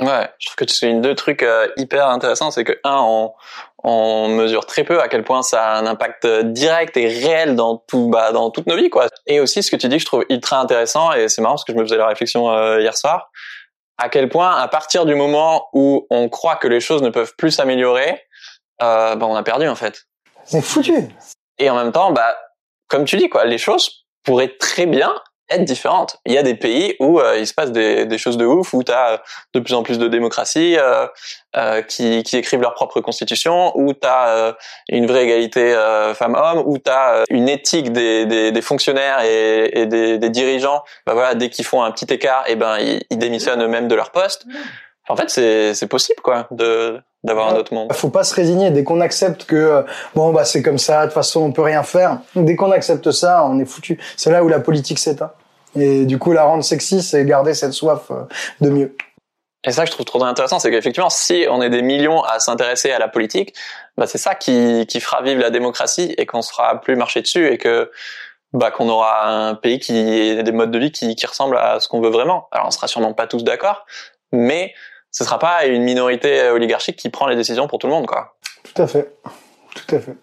Ouais, je trouve que tu soulignes deux trucs euh, hyper intéressants. C'est que un, on, on, mesure très peu à quel point ça a un impact direct et réel dans tout, bah, dans toutes nos vies, quoi. Et aussi, ce que tu dis, que je trouve ultra intéressant, et c'est marrant parce que je me faisais la réflexion euh, hier soir, à quel point, à partir du moment où on croit que les choses ne peuvent plus s'améliorer, euh, bah, on a perdu en fait. C'est foutu. Et en même temps, bah, comme tu dis, quoi, les choses pourraient très bien être différentes. Il y a des pays où euh, il se passe des, des, choses de ouf, où tu as de plus en plus de démocratie, euh, euh, qui, qui, écrivent leur propre constitution, où tu as euh, une vraie égalité euh, femmes-hommes, où tu as une éthique des, des, des fonctionnaires et, et des, dirigeants. Bah voilà, dès qu'ils font un petit écart, et eh ben ils, ils démissionnent eux-mêmes de leur poste. En fait, c'est possible quoi de d'avoir un autre monde. Faut pas se résigner dès qu'on accepte que bon bah c'est comme ça, de toute façon on peut rien faire. Dès qu'on accepte ça, on est foutu. C'est là où la politique s'éteint. Et du coup, la rendre sexy, c'est garder cette soif euh, de mieux. Et ça je trouve trop intéressant, c'est qu'effectivement, si on est des millions à s'intéresser à la politique, bah c'est ça qui, qui fera vivre la démocratie et qu'on se fera plus marcher dessus et que bah qu'on aura un pays qui ait des modes de vie qui, qui ressemblent à ce qu'on veut vraiment. Alors on sera sûrement pas tous d'accord, mais ce sera pas une minorité oligarchique qui prend les décisions pour tout le monde, quoi. Tout à fait, tout à fait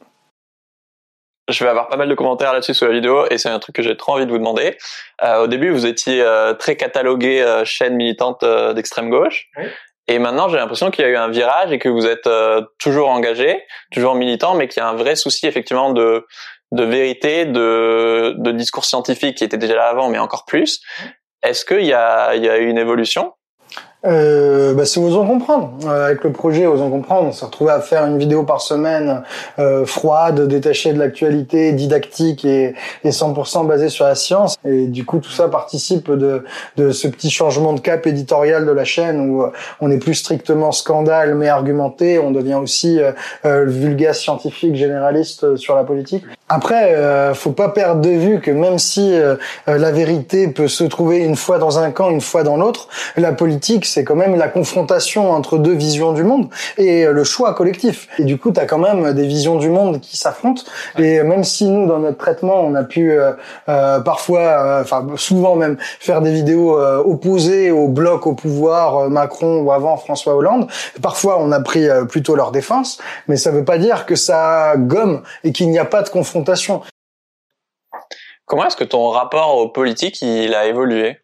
je vais avoir pas mal de commentaires là-dessus sur la vidéo et c'est un truc que j'ai trop envie de vous demander. Euh, au début, vous étiez euh, très catalogué euh, chaîne militante euh, d'extrême gauche. Et maintenant, j'ai l'impression qu'il y a eu un virage et que vous êtes toujours engagé, toujours militant, mais qu'il y a un vrai souci effectivement de de vérité, de, de discours scientifique qui était déjà là avant, mais encore plus. Est-ce qu'il y a, il y a eu une évolution euh, bah, c'est Osons Comprendre. Euh, avec le projet Osons Comprendre, on s'est retrouvé à faire une vidéo par semaine euh, froide, détachée de l'actualité, didactique et, et 100% basée sur la science. Et du coup, tout ça participe de, de ce petit changement de cap éditorial de la chaîne où euh, on n'est plus strictement scandale mais argumenté. On devient aussi euh, euh, vulgaire scientifique généraliste sur la politique. Après, euh, faut pas perdre de vue que même si la vérité peut se trouver une fois dans un camp, une fois dans l'autre, la politique c'est quand même la confrontation entre deux visions du monde et le choix collectif. Et du coup, tu as quand même des visions du monde qui s'affrontent. Et même si nous, dans notre traitement, on a pu euh, euh parfois, euh, enfin souvent même, faire des vidéos euh, opposées au bloc au pouvoir Macron ou avant François Hollande, parfois on a pris plutôt leur défense, mais ça veut pas dire que ça gomme et qu'il n'y a pas de confrontation. Comment est-ce que ton rapport aux politiques il a évolué?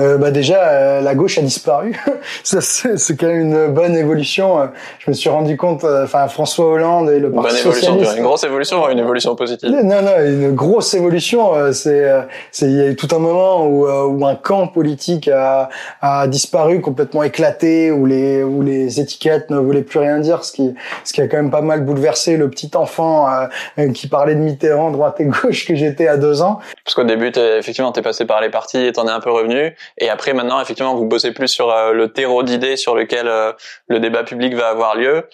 Euh, bah déjà euh, la gauche a disparu. Ça c'est quand même une bonne évolution. Je me suis rendu compte euh, enfin François Hollande et le parti bonne socialiste. Une grosse évolution une évolution positive. Non non une grosse évolution euh, c'est c'est il y a eu tout un moment où, où un camp politique a, a disparu complètement éclaté où les où les étiquettes ne voulaient plus rien dire ce qui ce qui a quand même pas mal bouleversé le petit enfant qui parlait de Mitterrand droite et gauche que j'étais à deux ans. Parce qu'au début effectivement t'es passé par les partis et t'en es un peu revenu et après, maintenant, effectivement, vous bossez plus sur euh, le terreau d'idées sur lequel euh, le débat public va avoir lieu.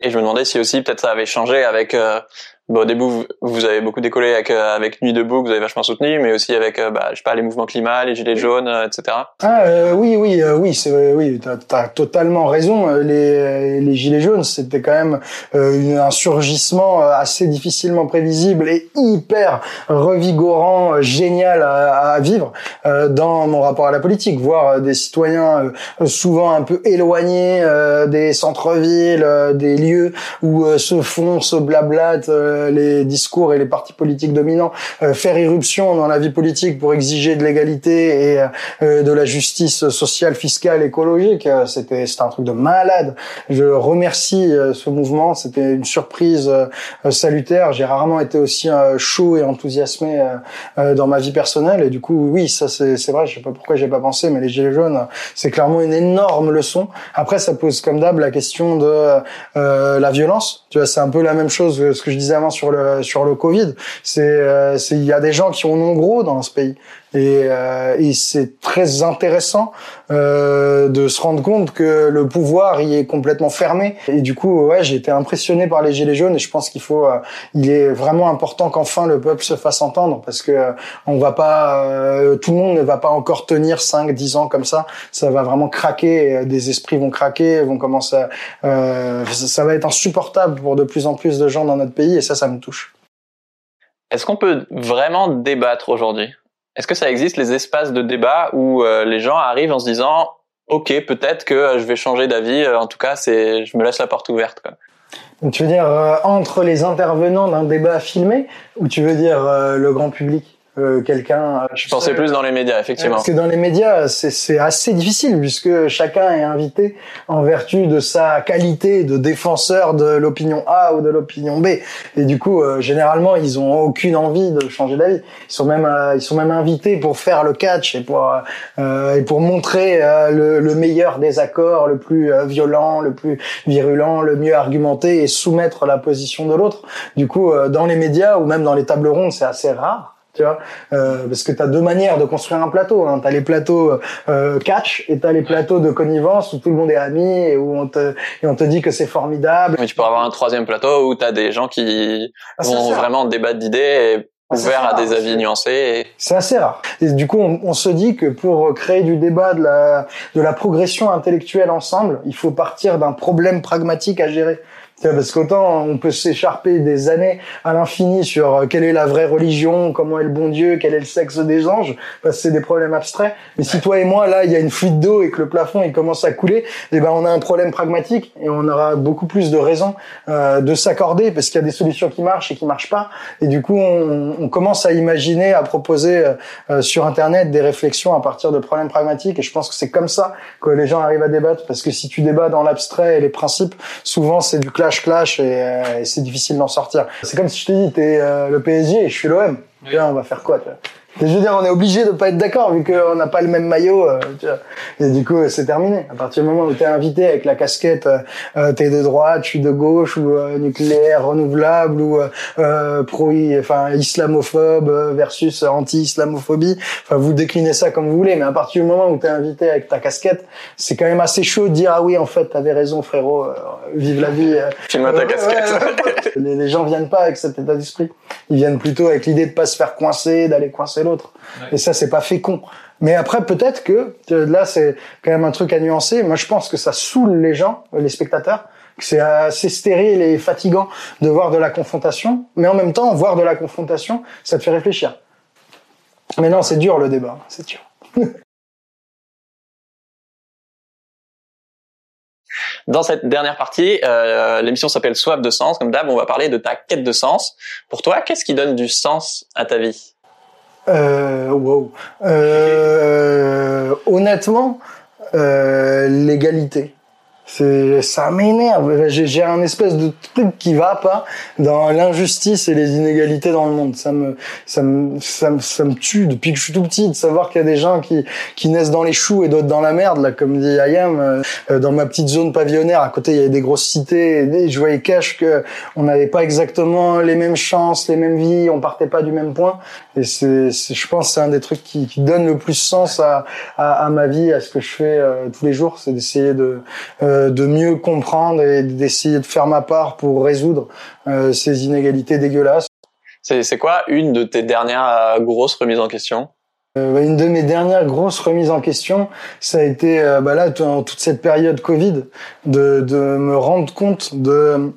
Et je me demandais si aussi peut-être ça avait changé avec euh, Bon, au début, vous, avez beaucoup décollé avec, euh, avec Nuit debout, que vous avez vachement soutenu, mais aussi avec, euh, bah, je sais pas, les mouvements climat, les gilets jaunes, euh, etc. Ah oui, oui, oui, c'est oui, t'as as totalement raison. Les, les gilets jaunes, c'était quand même un surgissement assez difficilement prévisible et hyper revigorant, génial à, à vivre dans mon rapport à la politique. Voir des citoyens souvent un peu éloignés des centres-villes, des lieux où se font, se blablatent euh, les discours et les partis politiques dominants euh, faire irruption dans la vie politique pour exiger de l'égalité et euh, de la justice sociale, fiscale, écologique. C'était c'était un truc de malade. Je remercie ce mouvement. C'était une surprise salutaire. J'ai rarement été aussi chaud et enthousiasmé dans ma vie personnelle. Et du coup, oui, ça c'est c'est vrai. Je sais pas pourquoi j'ai pas pensé, mais les gilets jaunes, c'est clairement une énorme leçon. Après, ça pose comme d'hab la question de euh, la violence. Tu vois, c'est un peu la même chose que ce que je disais sur le sur le Covid. C'est euh, c'est il y a des gens qui ont en gros dans ce pays. Et, euh, et c'est très intéressant euh, de se rendre compte que le pouvoir y est complètement fermé. Et du coup, ouais, j'ai été impressionné par les gilets jaunes. Et je pense qu'il faut, euh, il est vraiment important qu'enfin le peuple se fasse entendre, parce que euh, on va pas, euh, tout le monde ne va pas encore tenir 5, 10 ans comme ça. Ça va vraiment craquer. Des esprits vont craquer, vont commencer. À, ça va être insupportable pour de plus en plus de gens dans notre pays. Et ça, ça me touche. Est-ce qu'on peut vraiment débattre aujourd'hui? Est-ce que ça existe les espaces de débat où euh, les gens arrivent en se disant OK, peut-être que euh, je vais changer d'avis. Euh, en tout cas, c'est je me laisse la porte ouverte. Quoi. Tu veux dire entre les intervenants d'un débat filmé ou tu veux dire le grand public? Euh, quelqu'un. Euh, je pensais plus dans les médias, effectivement. Parce que dans les médias, c'est assez difficile puisque chacun est invité en vertu de sa qualité de défenseur de l'opinion A ou de l'opinion B. Et du coup, euh, généralement, ils ont aucune envie de changer d'avis. Ils sont même, ils sont même invités pour faire le catch et pour et pour montrer le, le, meilleur des accords, le plus violent, le plus virulent, le mieux argumenté et soumettre la position de l'autre. Du coup, dans les médias ou même dans les tables rondes, c'est assez rare tu vois. Euh, parce que tu as deux manières de construire un plateau hein. tu as les plateaux euh, catch et tu as les plateaux de connivence où tout le monde est ami et où on te et on te dit que c'est formidable. Mais tu peux avoir un troisième plateau où tu as des gens qui ah, vont vraiment débattre d'idées et ah, ouverts à des avis nuancés c'est assez rare. Et du coup on, on, se dit que pour créer du débat de la de la progression intellectuelle ensemble il faut partir d'un problème pragmatique à gérer parce qu'autant on peut s'écharper des années à l'infini sur euh, quelle est la vraie religion, comment est le bon Dieu, quel est le sexe des anges, parce que c'est des problèmes abstraits. Mais si toi et moi là, il y a une fuite d'eau et que le plafond il commence à couler, eh ben on a un problème pragmatique et on aura beaucoup plus de raisons euh, de s'accorder parce qu'il y a des solutions qui marchent et qui marchent pas. Et du coup, on, on commence à imaginer, à proposer euh, sur internet des réflexions à partir de problèmes pragmatiques. Et je pense que c'est comme ça que les gens arrivent à débattre, parce que si tu débats dans l'abstrait et les principes, souvent c'est du clash clash euh, et, c'est difficile d'en sortir. C'est comme si je te dis, t'es euh, le PSG et je suis l'OM. on va faire quoi je veux dire, on est obligé de pas être d'accord vu qu'on n'a pas le même maillot. Euh, tu vois. Et du coup, c'est terminé. À partir du moment où t'es invité avec la casquette, euh, t'es de droite, je suis de gauche, ou euh, nucléaire, renouvelable, ou euh, pro, enfin islamophobe versus anti-islamophobie. Enfin, vous déclinez ça comme vous voulez, mais à partir du moment où t'es invité avec ta casquette, c'est quand même assez chaud de dire ah oui, en fait, t'avais raison, frérot. vive la vie. Filme ta casquette. les, les gens viennent pas avec cet état d'esprit. Ils viennent plutôt avec l'idée de pas se faire coincer, d'aller coincer l'autre. Et ça, c'est pas fécond. Mais après, peut-être que là, c'est quand même un truc à nuancer. Moi, je pense que ça saoule les gens, les spectateurs. que C'est assez stérile et fatigant de voir de la confrontation, mais en même temps, voir de la confrontation, ça te fait réfléchir. Mais non, c'est dur le débat, c'est dur. Dans cette dernière partie, euh, l'émission s'appelle Soif de sens. Comme d'hab, on va parler de ta quête de sens. Pour toi, qu'est-ce qui donne du sens à ta vie? Euh, wow. Euh, honnêtement, euh, l'égalité. C'est, ça m'énerve. J'ai un espèce de truc qui va pas dans l'injustice et les inégalités dans le monde. Ça me, ça me, ça me, ça me tue depuis que je suis tout petit de savoir qu'il y a des gens qui, qui naissent dans les choux et d'autres dans la merde, là, comme dit Ayam. Euh, dans ma petite zone pavillonnaire, à côté, il y avait des grosses cités. Et je voyais cash que on n'avait pas exactement les mêmes chances, les mêmes vies, on partait pas du même point. Et c'est, je pense, c'est un des trucs qui, qui donne le plus sens à, à, ma vie, à ce que je fais euh, tous les jours, c'est d'essayer de euh, de mieux comprendre et d'essayer de faire ma part pour résoudre euh, ces inégalités dégueulasses. C'est quoi une de tes dernières euh, grosses remises en question? Euh, une de mes dernières grosses remises en question, ça a été euh, bah là dans toute cette période Covid, de, de me rendre compte de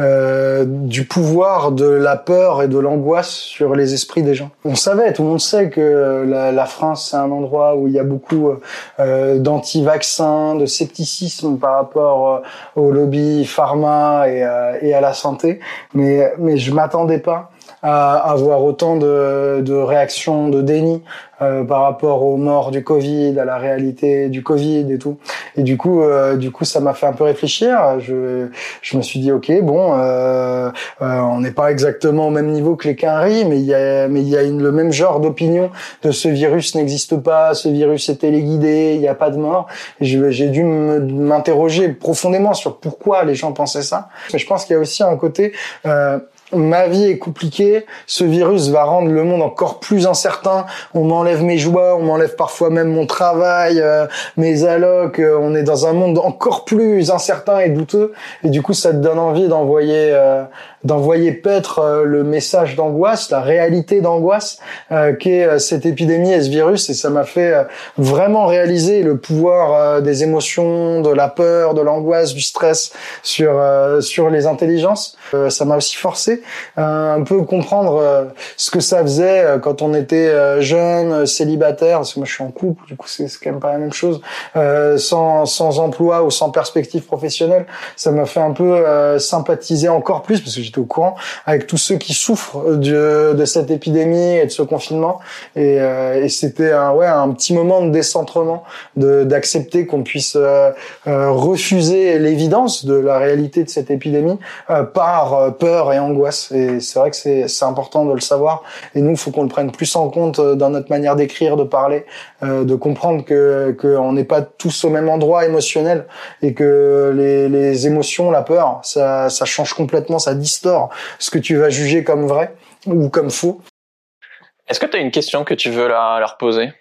euh, du pouvoir de la peur et de l'angoisse sur les esprits des gens. On savait, tout le monde sait que la, la France c'est un endroit où il y a beaucoup euh, d'anti-vaccins, de scepticisme par rapport au lobby pharma et, et à la santé, mais mais je m'attendais pas à avoir autant de, de réactions de déni euh, par rapport aux morts du Covid, à la réalité du Covid et tout. Et du coup, euh, du coup, ça m'a fait un peu réfléchir. Je, je me suis dit, ok, bon, euh, on n'est pas exactement au même niveau que les quinries, mais il y a, mais il y a le même genre d'opinion de ce virus n'existe pas, ce virus est téléguidé, il n'y a pas de mort. J'ai dû m'interroger profondément sur pourquoi les gens pensaient ça. Mais je pense qu'il y a aussi un côté ma vie est compliquée, ce virus va rendre le monde encore plus incertain, on m'enlève mes joies, on m'enlève parfois même mon travail, euh, mes allocs, euh, on est dans un monde encore plus incertain et douteux, et du coup ça te donne envie d'envoyer euh, d'envoyer paître le message d'angoisse, la réalité d'angoisse qu'est cette épidémie et ce virus, et ça m'a fait vraiment réaliser le pouvoir des émotions, de la peur, de l'angoisse, du stress sur sur les intelligences. Ça m'a aussi forcé un peu comprendre euh, ce que ça faisait euh, quand on était euh, jeune, célibataire, parce que moi je suis en couple, du coup c'est quand même pas la même chose, sans, sans emploi ou sans perspective professionnelle. Ça m'a fait un peu sympathiser encore plus, parce que j'étais au courant, avec tous ceux qui souffrent de, de cette épidémie et de ce confinement. Et, et c'était un, ouais, un petit moment de décentrement, d'accepter qu'on puisse refuser l'évidence de la réalité de cette épidémie par peur et angoisse et c'est vrai que c'est important de le savoir. Et nous, il faut qu'on le prenne plus en compte euh, dans notre manière d'écrire, de parler, euh, de comprendre que qu'on n'est pas tous au même endroit émotionnel et que les, les émotions, la peur, ça, ça change complètement, ça distord ce que tu vas juger comme vrai ou comme faux. Est-ce que tu as une question que tu veux leur, poser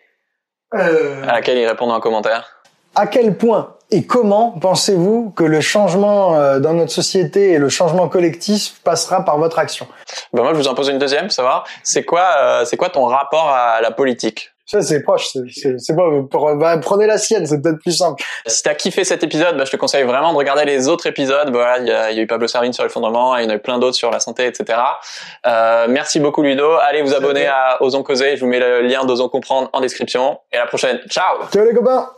euh... à laquelle ils répondent en commentaire? À quel point et comment pensez-vous que le changement euh, dans notre société et le changement collectif passera par votre action? Ben Moi, je vous en pose une deuxième, va C'est quoi, euh, c'est quoi ton rapport à la politique? Ça c'est proche, c'est pas. Bah, prenez la sienne, c'est peut-être plus simple. Si t'as kiffé cet épisode, bah, je te conseille vraiment de regarder les autres épisodes. Voilà, il y a, y a, eu Pablo Servine sur l'effondrement, il y en a eu plein d'autres sur la santé, etc. Euh, merci beaucoup Ludo. Allez vous abonner à Osons causer. Je vous mets le lien d'Osons comprendre en description. Et à la prochaine. Ciao. Ciao les copains.